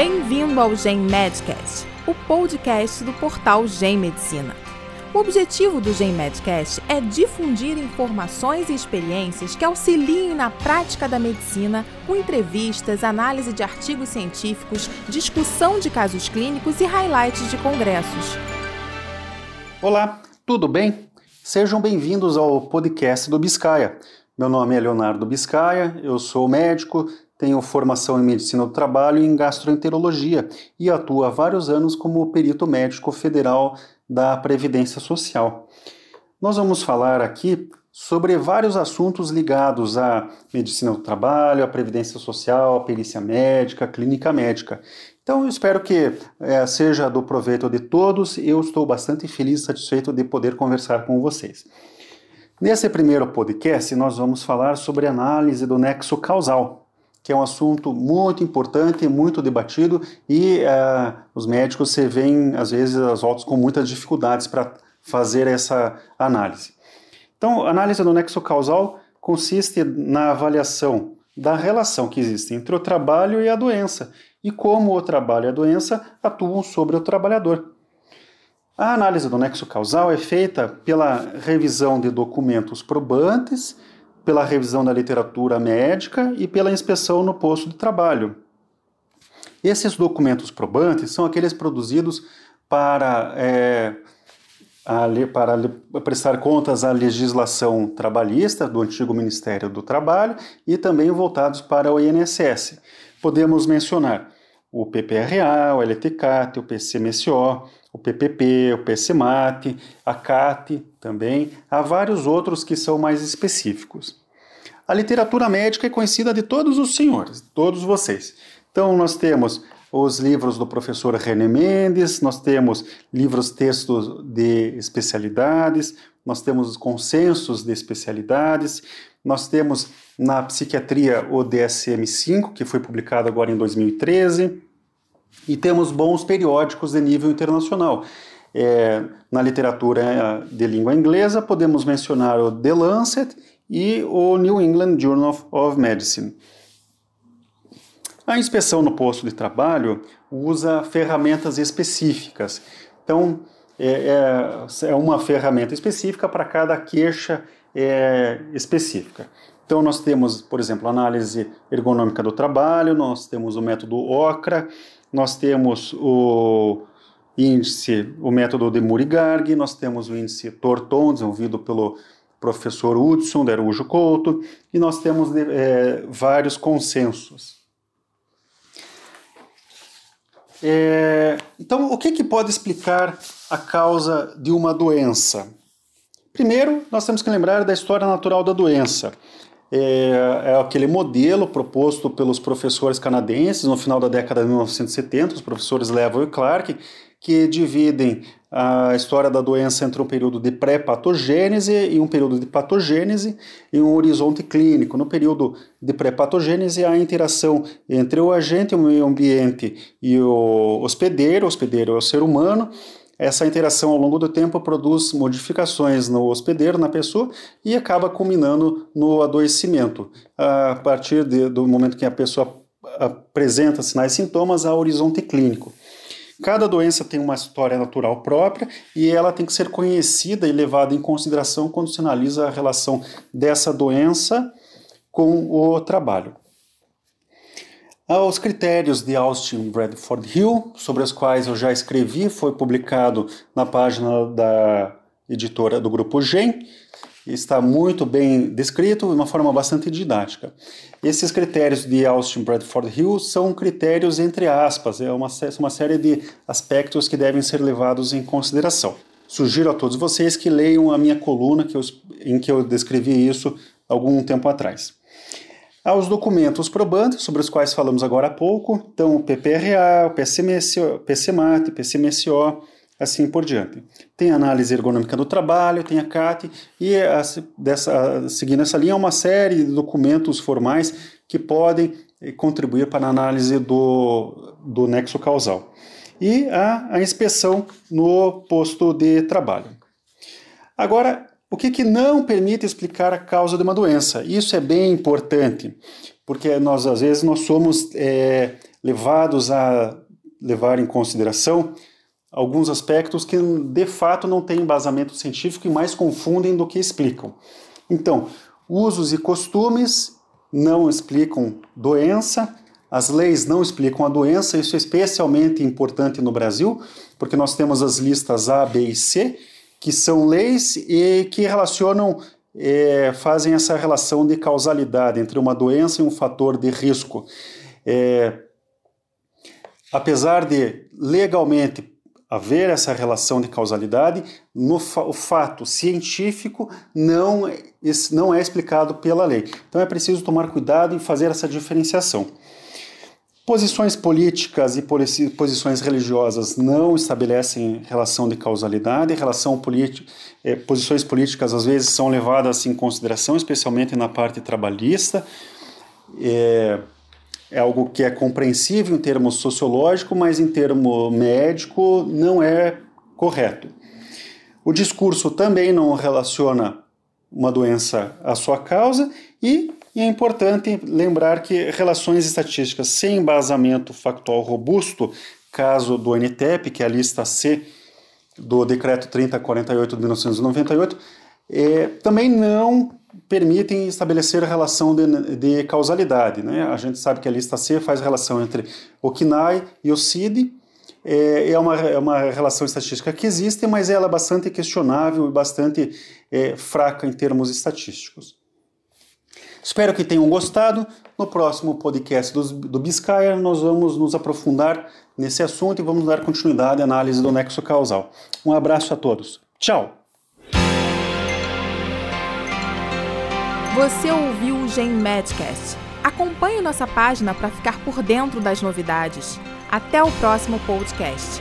Bem-vindo ao Gen Medcast, o podcast do portal Gen Medicina. O objetivo do Gen Medcast é difundir informações e experiências que auxiliem na prática da medicina, com entrevistas, análise de artigos científicos, discussão de casos clínicos e highlights de congressos. Olá, tudo bem? Sejam bem-vindos ao podcast do Biscaia. Meu nome é Leonardo Biscaia, eu sou médico, tenho formação em medicina do trabalho e em gastroenterologia e atuo há vários anos como perito médico federal da Previdência Social. Nós vamos falar aqui sobre vários assuntos ligados à medicina do trabalho, à previdência social, à perícia médica, à clínica médica. Então, eu espero que é, seja do proveito de todos. Eu estou bastante feliz e satisfeito de poder conversar com vocês. Nesse primeiro podcast, nós vamos falar sobre análise do nexo causal, que é um assunto muito importante, muito debatido e uh, os médicos se veem, às vezes, às voltas com muitas dificuldades para fazer essa análise. Então, a análise do nexo causal consiste na avaliação da relação que existe entre o trabalho e a doença e como o trabalho e a doença atuam sobre o trabalhador. A análise do nexo causal é feita pela revisão de documentos probantes pela revisão da literatura médica e pela inspeção no posto de trabalho. Esses documentos probantes são aqueles produzidos para, é, a, para prestar contas à legislação trabalhista do antigo Ministério do Trabalho e também voltados para o INSS. Podemos mencionar o PPRA, o LTCAT, o PCMSO, o PPP, o PCMAT, a CAT também. Há vários outros que são mais específicos. A literatura médica é conhecida de todos os senhores, todos vocês. Então nós temos os livros do professor René Mendes, nós temos livros textos de especialidades, nós temos consensos de especialidades, nós temos na psiquiatria o DSM-5, que foi publicado agora em 2013, e temos bons periódicos de nível internacional. É, na literatura de língua inglesa, podemos mencionar o The Lancet e o New England Journal of Medicine. A inspeção no posto de trabalho usa ferramentas específicas. Então, é, é, é uma ferramenta específica para cada queixa é, específica. Então, nós temos, por exemplo, análise ergonômica do trabalho, nós temos o método OCRA, nós temos o índice, o método de Murigarg, nós temos o índice Torton, desenvolvido pelo professor Hudson da Araújo Couto, e nós temos é, vários consensos. É, então, o que, que pode explicar a causa de uma doença? Primeiro, nós temos que lembrar da história natural da doença é, é, aquele modelo proposto pelos professores canadenses no final da década de 1970, os professores Level e Clark, que dividem a história da doença entre um período de pré-patogênese e um período de patogênese e um horizonte clínico. No período de pré-patogênese, a interação entre o agente, o meio ambiente e o hospedeiro, o hospedeiro é o ser humano, essa interação ao longo do tempo produz modificações no hospedeiro, na pessoa, e acaba culminando no adoecimento. A partir de, do momento que a pessoa apresenta sinais e sintomas, há horizonte clínico. Cada doença tem uma história natural própria e ela tem que ser conhecida e levada em consideração quando se analisa a relação dessa doença com o trabalho. Os critérios de Austin Bradford Hill, sobre os quais eu já escrevi, foi publicado na página da editora do grupo GEM, está muito bem descrito de uma forma bastante didática. Esses critérios de Austin Bradford Hill são critérios entre aspas, é uma, uma série de aspectos que devem ser levados em consideração. Sugiro a todos vocês que leiam a minha coluna que eu, em que eu descrevi isso algum tempo atrás aos documentos probantes, sobre os quais falamos agora há pouco, então o PPRA, o PCMSO, PCMAT, PCMSO, assim por diante. Tem a análise ergonômica do trabalho, tem a CAT, e a, dessa, seguindo essa linha, uma série de documentos formais que podem eh, contribuir para a análise do, do nexo causal. E a, a inspeção no posto de trabalho. Agora, O que, que não permite explicar a causa de uma doença? Isso é bem importante, porque nós às vezes nós somos é, levados a levar em consideração alguns aspectos que de fato não têm embasamento científico e mais confundem do que explicam. Então, usos e costumes não explicam doença, as leis não explicam a doença, isso é especialmente importante no Brasil, porque nós temos as listas A, B e C, que são leis e que relacionam, é, fazem essa relação de causalidade entre uma doença e um fator de risco. É, apesar de legalmente haver essa relação de causalidade, no o fato científico não, não é explicado pela lei. Então é preciso tomar cuidado em fazer essa diferenciação. Posições políticas e posições religiosas não estabelecem relação de causalidade. Relação eh, posições políticas às vezes são levadas em consideração, especialmente na parte trabalhista. É, é algo que é compreensível em termos sociológico, mas em termo médico não é correto. O discurso também não relaciona uma doença à sua causa e, é importante lembrar que relações estatísticas sem embasamento factual robusto, caso do NTEP, que é a lista C do decreto 3048 de 1998, é, também não permitem estabelecer relação de, de causalidade. Né? A gente sabe que a lista C faz relação entre o KNAI e o CID, é, é, uma, é uma relação estatística que existe, mas ela é bastante questionável e bastante é, fraca em termos estatísticos. Espero que tenham gostado. No próximo podcast do, do Biscaya, nós vamos nos aprofundar nesse assunto e vamos dar continuidade à análise do nexo causal. Um abraço a todos. Tchau! Você ouviu o Gen Medcast. Acompanhe nossa página para ficar por dentro das novidades. Até o próximo podcast.